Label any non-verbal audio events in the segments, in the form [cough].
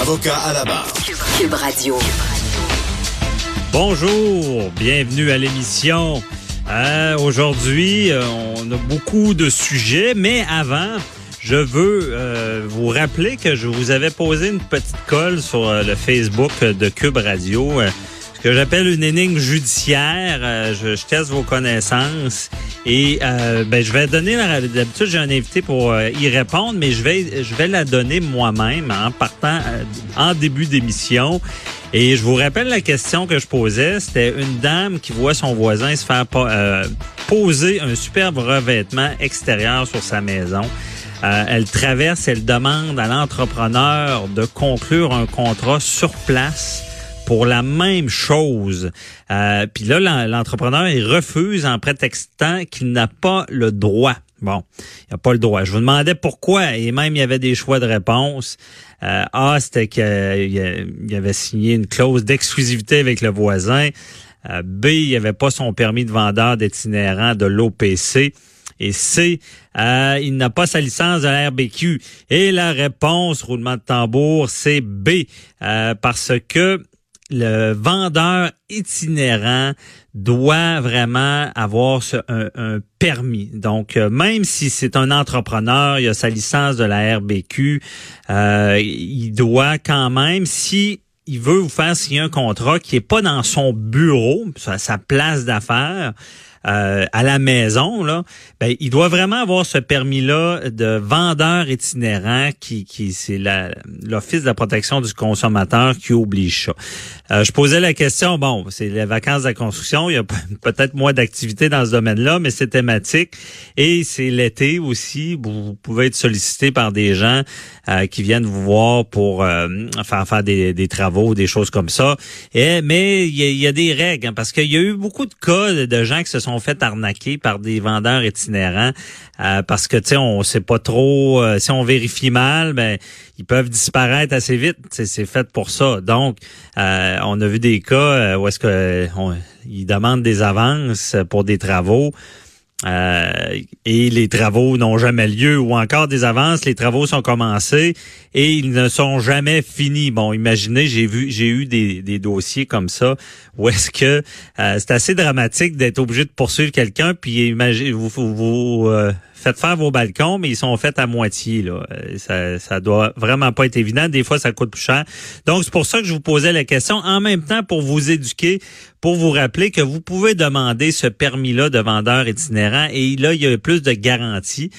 Avocat à la barre. Cube Radio. Bonjour, bienvenue à l'émission. Euh, Aujourd'hui, euh, on a beaucoup de sujets, mais avant, je veux euh, vous rappeler que je vous avais posé une petite colle sur le Facebook de Cube Radio. euh, ce que j'appelle une énigme judiciaire. Euh, je, je teste vos connaissances et euh, ben, je vais donner la- d'habitude j'ai un invité pour euh, y répondre, mais je vais je vais la donner moi-même en partant euh, en début d'émission. Et je vous rappelle la question que je posais, c'était une dame qui voit son voisin se faire euh, poser un superbe revêtement extérieur sur sa maison. Euh, elle traverse, elle demande à l'entrepreneur de conclure un contrat sur place pour la même chose. Euh, Puis là, l'en- l'entrepreneur, il refuse en prétextant qu'il n'a pas le droit. Bon, il n'a pas le droit. Je vous demandais pourquoi, et même il y avait des choix de réponse. Euh, A, c'était qu'il avait signé une clause d'exclusivité avec le voisin. Euh, B, il n'y avait pas son permis de vendeur d'itinérant de l'OPC. Et C, euh, il n'a pas sa licence de la RBQ. Et la réponse, roulement de tambour, c'est B, euh, parce que le vendeur itinérant doit vraiment avoir un, permis. Donc, euh, même si c'est un entrepreneur, il a sa licence de la RBQ, euh, il doit quand même, si il veut vous faire signer un contrat qui est pas dans son bureau, sa place d'affaires, euh, à la maison, là, ben, il doit vraiment avoir ce permis-là de vendeur itinérant qui, qui c'est l'Office de la protection du consommateur qui oblige ça. Euh, je posais la question, bon, c'est les vacances de la construction, il y a pe- [laughs] peut-être moins d'activité dans ce domaine-là, mais c'est thématique. Et c'est l'été aussi, vous pouvez être sollicité par des gens euh, qui viennent vous voir pour euh, faire faire des, des travaux, des choses comme ça. Et, mais il y, a- y a des règles, hein, parce qu'il y a eu beaucoup de cas de gens qui se sont fait arnaquer par des vendeurs itinérants, euh, parce que, tu sais, on sait pas trop, euh, si on vérifie mal, ben ils peuvent disparaître assez vite. C'est fait pour ça. Donc, euh, on a vu des cas euh, où est-ce que on- ils demandent des avances pour des travaux. Euh, et les travaux n'ont jamais lieu ou encore des avances, les travaux sont commencés et ils ne sont jamais finis. Bon, imaginez, j'ai vu, j'ai eu des, dossiers comme ça où est-ce que euh, c'est assez dramatique d'être obligé de poursuivre quelqu'un puis imaginez vous vous, vous, euh, faites faire vos balcons mais ils sont faits à moitié là. Euh, Ça ça doit vraiment pas être évident. Des fois ça coûte plus cher. Donc c'est pour ça que je vous posais la question en même temps pour vous éduquer pour vous rappeler que vous pouvez demander ce permis-là de vendeur itinérant et là, il y a plus de garanties.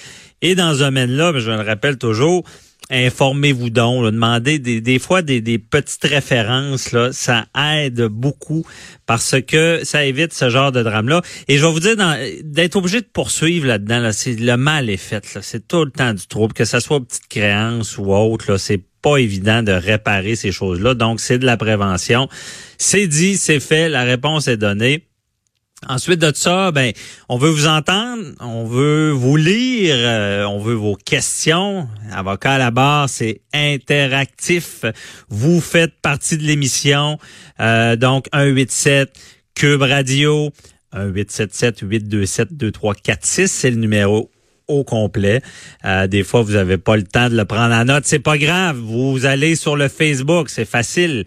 Et dans ce domaine-là, je le rappelle toujours, informez-vous donc, là, demandez des, des fois des, des petites références, là, ça aide beaucoup parce que ça évite ce genre de drame-là. Et je vais vous dire, d'être obligé de poursuivre là-dedans, là, c'est le mal est fait. C'est tout le temps du trouble, que ça soit petite créance ou autre, là, c'est pas évident de réparer ces choses-là. Donc, c'est de la prévention. C'est dit, c'est fait, la réponse est donnée. Ensuite de ça, ben, on veut vous entendre, on veut vous lire, euh, on veut vos questions. Avocat à la barre, c'est interactif. Vous faites partie de l'émission. Euh, donc, 187 Cube Radio, 1877 827 2346, c'est le numéro au complet. Euh, des fois, vous n'avez pas le temps de le prendre en note. C'est pas grave. Vous allez sur le Facebook, c'est facile.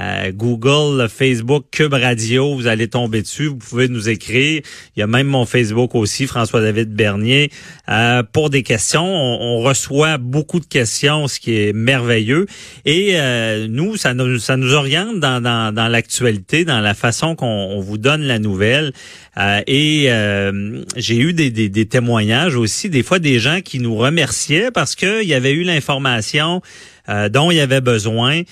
Euh, Google, le Facebook, Cube Radio, vous allez tomber dessus. Vous pouvez nous écrire. Il y a même mon Facebook aussi, François-David Bernier. Euh, pour des questions, on, reçoit beaucoup de questions, ce qui est merveilleux. Et euh, nous, ça nous, ça oriente dans, l'actualité, dans la façon qu'on on vous donne la nouvelle. Et j'ai eu des, témoignages aussi, des fois des gens qui nous remerciaient parce qu'il y avait eu l'information dont il y avait besoin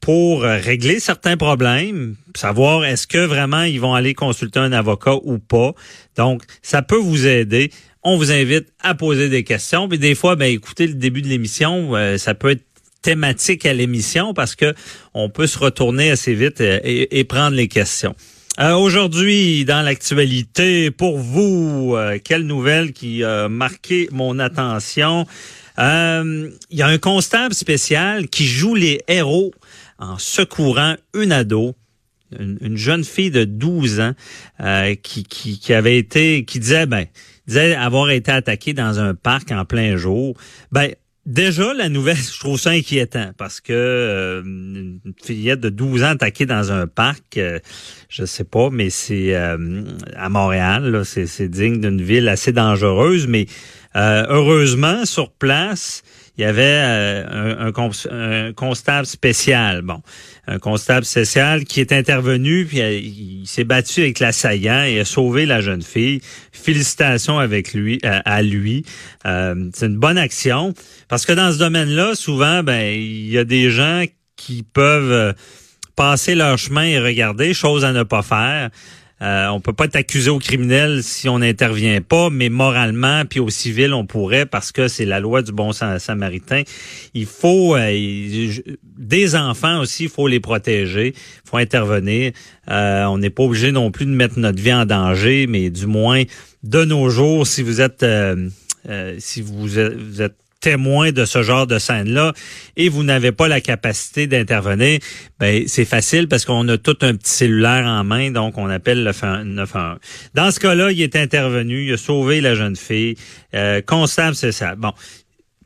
pour euh, régler certains problèmes, savoir est-ce que vraiment ils vont aller consulter un avocat ou pas. Donc, ça peut vous aider. On vous invite à poser des questions. Puis des fois, ben écoutez le début de l'émission, euh, ça peut être thématique à l'émission parce que on peut se retourner assez vite et, et prendre les questions. Euh, Aujourd'hui, dans l'actualité, pour vous, euh, quelle nouvelle qui a marqué mon attention? Euh, Il y a un constable spécial qui joue les héros en secourant une ado, une, une jeune fille de 12 ans euh, qui, qui, qui avait été, qui disait, ben, disait avoir été attaquée dans un parc en plein jour. Ben, Déjà, la nouvelle, [laughs] je trouve ça inquiétant parce que euh, une fillette de 12 ans attaquée dans un parc, euh, je sais pas, mais c'est euh, à Montréal, c'est digne d'une ville assez dangereuse, mais euh, heureusement, sur place, il y avait euh, un, constable spécial. Bon, un constable spécial qui est intervenu, puis euh, il s'est battu avec l'assaillant et a sauvé la jeune fille. Félicitations avec lui, à lui. C'est une bonne action parce que dans ce domaine-là, souvent, ben il y a des gens qui peuvent passer leur chemin et regarder, chose à ne pas faire. Euh, on peut pas être accusé au criminel si on n'intervient pas, mais moralement puis au civil on pourrait parce que c'est la loi du bon samaritain. Il faut euh, des enfants aussi, il faut les protéger, il faut intervenir. Euh, on n'est pas obligé non plus de mettre notre vie en danger, mais du moins de nos jours, si vous êtes si vous êtes témoin de ce genre de scène-là et vous n'avez pas la capacité d'intervenir, ben c'est facile parce qu'on a tout un petit cellulaire en main, donc on appelle le 911. Dans ce cas-là, il est intervenu, il a sauvé la jeune fille. Euh, constable social. Bon,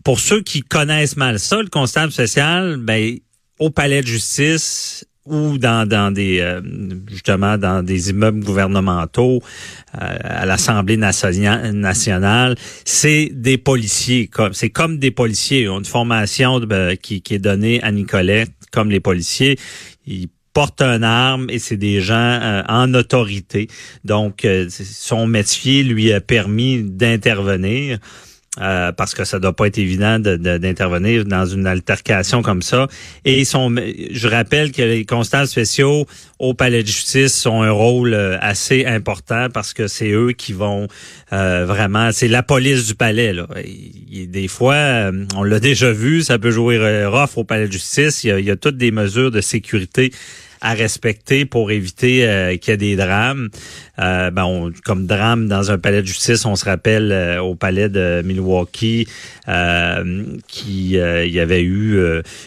pour ceux qui connaissent mal ça, le constable social, ben au palais de justice, ou dans, dans des euh, justement dans des immeubles gouvernementaux euh, à l'Assemblée nationale, c'est des policiers comme c'est comme des policiers. Ont une formation ben, qui, qui est donnée à Nicolette comme les policiers. Ils portent une arme et c'est des gens euh, en autorité. Donc son métier lui a permis d'intervenir euh, parce que ça doit pas être évident d'intervenir dans une altercation comme ça. Et je rappelle que les constables spéciaux au palais de justice ont un rôle euh, assez important parce que c'est eux qui vont euh, vraiment, c'est la police du palais. Là. des fois, on l'a [laughs] déjà vu, ça peut jouer rough au palais de justice. Il y a, il y a toutes des mesures de sécurité à respecter pour éviter euh, qu'il y ait des drames. Euh, ben, comme drame dans un palais de justice, on se rappelle euh, au palais de Milwaukee euh, qui il y avait eu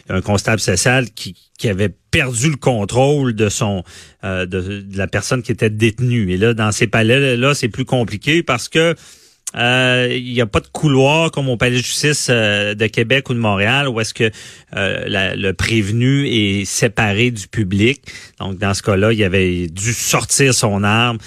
un constable social qui, qui avait perdu le contrôle de son de, de, la personne qui était détenue. Et là, dans ces palais là, c'est plus compliqué parce que euh, il n'y a pas de couloir comme au palais de justice euh, de Québec ou de Montréal où est-ce que euh, le prévenu est séparé du public. Donc dans ce cas-là, il avait dû sortir son arme,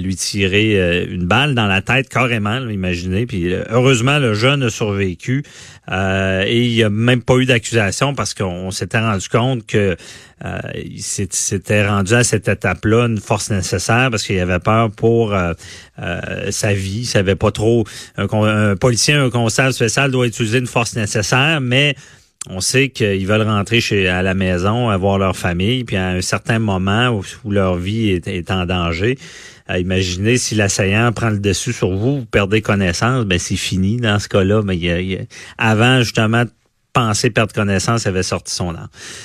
lui tirer une balle dans la tête carrément, imaginez. Puis heureusement, le jeune a survécu et il n'y a même pas eu d'accusation parce qu'on s'était rendu compte que euh, il s'était rendu à cette étape-là une force nécessaire parce qu'il avait peur pour euh, euh, sa vie. Il savait pas trop. Un, policier, un constable spécial doit utiliser une force nécessaire, mais on sait qu'ils veulent rentrer chez à la maison, avoir leur famille, puis à un certain moment où, leur vie est, en danger. Imaginez si l'assaillant prend le dessus sur vous, vous perdez connaissance, ben c'est fini dans ce cas-là. Mais il, avant justement de penser perdre connaissance, il avait sorti son arme.